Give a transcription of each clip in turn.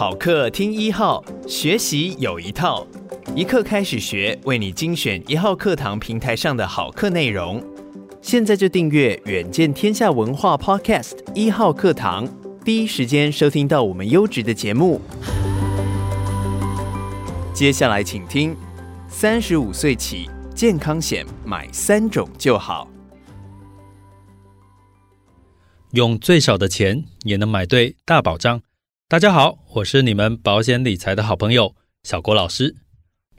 好课听一号，学习有一套，一课开始学，为你精选一号课堂平台上的好课内容。现在就订阅远见天下文化 Podcast 一号课堂，第一时间收听到我们优质的节目。接下来请听：三十五岁起。健康险买三种就好，用最少的钱也能买对大保障。大家好，我是你们保险理财的好朋友小郭老师。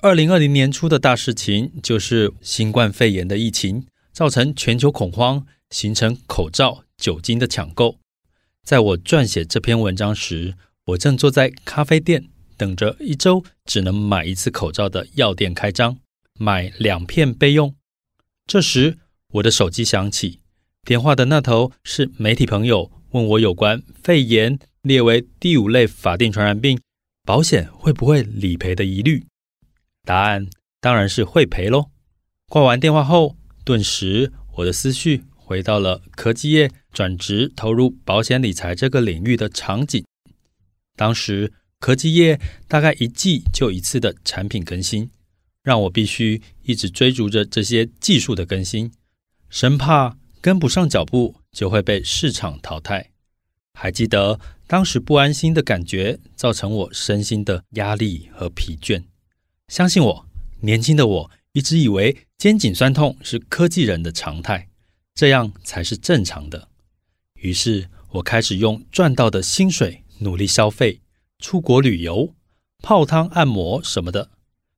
二零二零年初的大事情就是新冠肺炎的疫情，造成全球恐慌，形成口罩、酒精的抢购。在我撰写这篇文章时，我正坐在咖啡店，等着一周只能买一次口罩的药店开张。买两片备用。这时，我的手机响起，电话的那头是媒体朋友，问我有关肺炎列为第五类法定传染病，保险会不会理赔的疑虑。答案当然是会赔喽。挂完电话后，顿时我的思绪回到了科技业转职投入保险理财这个领域的场景。当时，科技业大概一季就一次的产品更新。让我必须一直追逐着这些技术的更新，生怕跟不上脚步就会被市场淘汰。还记得当时不安心的感觉，造成我身心的压力和疲倦。相信我，年轻的我一直以为肩颈酸痛是科技人的常态，这样才是正常的。于是我开始用赚到的薪水努力消费，出国旅游、泡汤按摩什么的。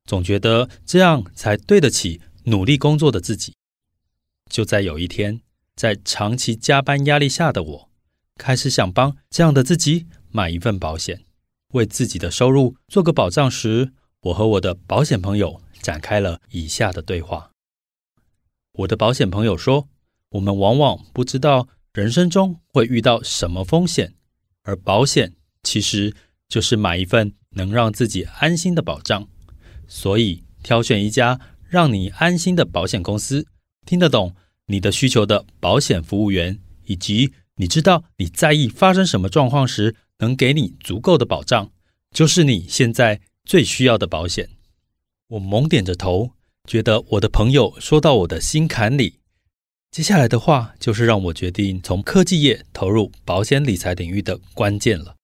总觉得这样才对得起努力工作的自己。就在有一天，在长期加班压力下的我，开始想帮这样的自己买一份保险，为自己的收入做个保障时，我和我的保险朋友展开了以下的对话。我的保险朋友说，我们往往不知道人生中会遇到什么风险，而保险其实就是买一份能让自己安心的保障。所以，挑选一家让你安心的保险公司，听得懂你的需求的保险服务员，以及你知道你在意发生什么状况时能给你足够的保障，就是你现在最需要的保险。我猛点着头，觉得我的朋友说到我的心坎里。接下来的话就是让我决定从科技业投入保险理财领域的关键了。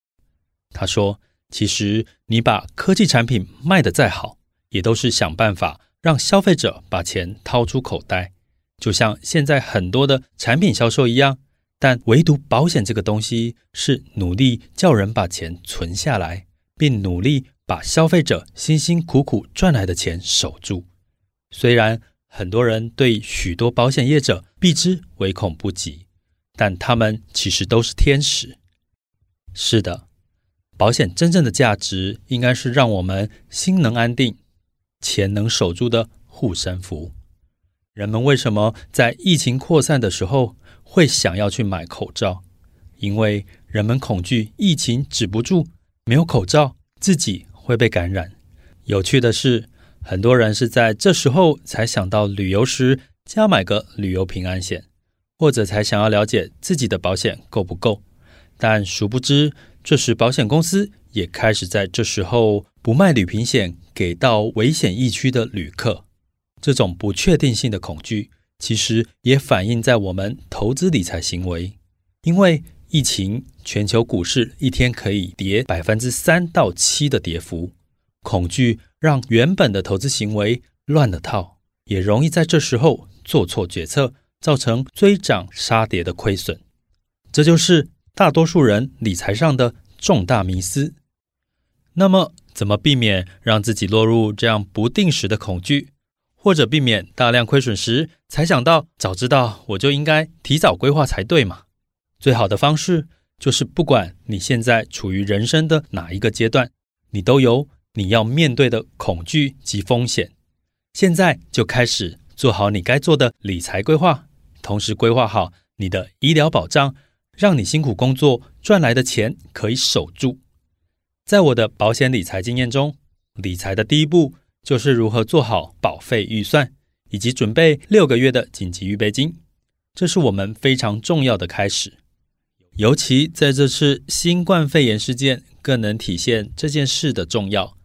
他说：“其实你把科技产品卖得再好。”也都是想办法让消费者把钱掏出口袋，就像现在很多的产品销售一样。但唯独保险这个东西是努力叫人把钱存下来，并努力把消费者辛辛苦苦赚来的钱守住。虽然很多人对许多保险业者避之唯恐不及，但他们其实都是天使。是的，保险真正的价值应该是让我们心能安定。钱能守住的护身符。人们为什么在疫情扩散的时候会想要去买口罩？因为人们恐惧疫情止不住，没有口罩自己会被感染。有趣的是，很多人是在这时候才想到旅游时加买个旅游平安险，或者才想要了解自己的保险够不够。但殊不知，这时保险公司也开始在这时候不卖旅平险。给到危险疫区的旅客，这种不确定性的恐惧，其实也反映在我们投资理财行为。因为疫情，全球股市一天可以跌百分之三到七的跌幅，恐惧让原本的投资行为乱了套，也容易在这时候做错决策，造成追涨杀跌的亏损。这就是大多数人理财上的重大迷思。那么，怎么避免让自己落入这样不定时的恐惧，或者避免大量亏损时才想到早知道我就应该提早规划才对嘛？最好的方式就是不管你现在处于人生的哪一个阶段，你都有你要面对的恐惧及风险。现在就开始做好你该做的理财规划，同时规划好你的医疗保障，让你辛苦工作赚来的钱可以守住。在我的保险理财经验中，理财的第一步就是如何做好保费预算，以及准备六个月的紧急预备金。这是我们非常重要的开始。尤其在这次新冠肺炎事件，更能体现这件事的重要。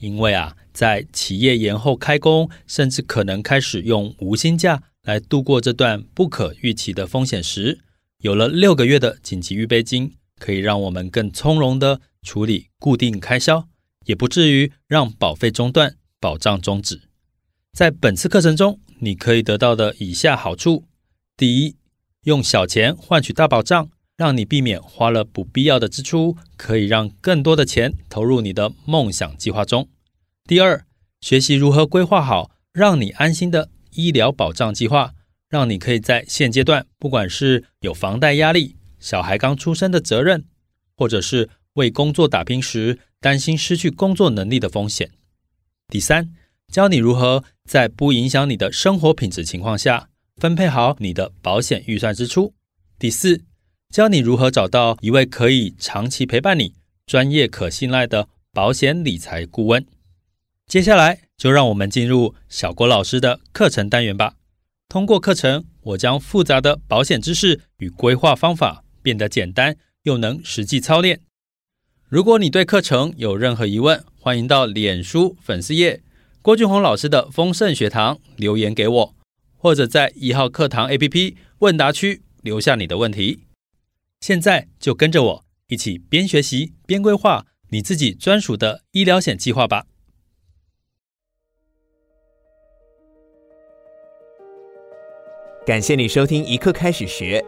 因为啊，在企业延后开工，甚至可能开始用无薪假来度过这段不可预期的风险时，有了六个月的紧急预备金，可以让我们更从容地处理固定开销，也不至于让保费中断、保障终止。在本次课程中，你可以得到的以下好处：第一，用小钱换取大保障。让你避免花了不必要的支出，可以让更多的钱投入你的梦想计划中。第二，学习如何规划好让你安心的医疗保障计划，让你可以在现阶段，不管是有房贷压力、小孩刚出生的责任，或者是为工作打拼时担心失去工作能力的风险。第三，教你如何在不影响你的生活品质情况下，分配好你的保险预算支出。第四，教你如何找到一位可以长期陪伴你、专业可信赖的保险理财顾问。接下来，就让我们进入小郭老师的课程单元吧。通过课程，我将复杂的保险知识与规划方法变得简单又能实际操练。如果你对课程有任何疑问，欢迎到脸书粉丝页郭俊宏老师的丰盛学堂留言给我，或者在一号课堂 APP 问答区留下你的问题。现在就跟着我一起边学习边规划你自己专属的医疗险计划吧。感谢你收听一课开始学，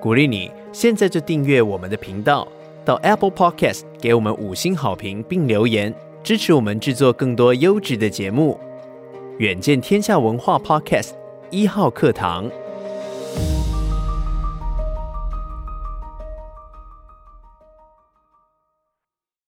鼓励你现在就订阅我们的频道，到 Apple Podcast 给我们五星好评并留言，支持我们制作更多优质的节目。远见天下文化 Podcast 一号课堂。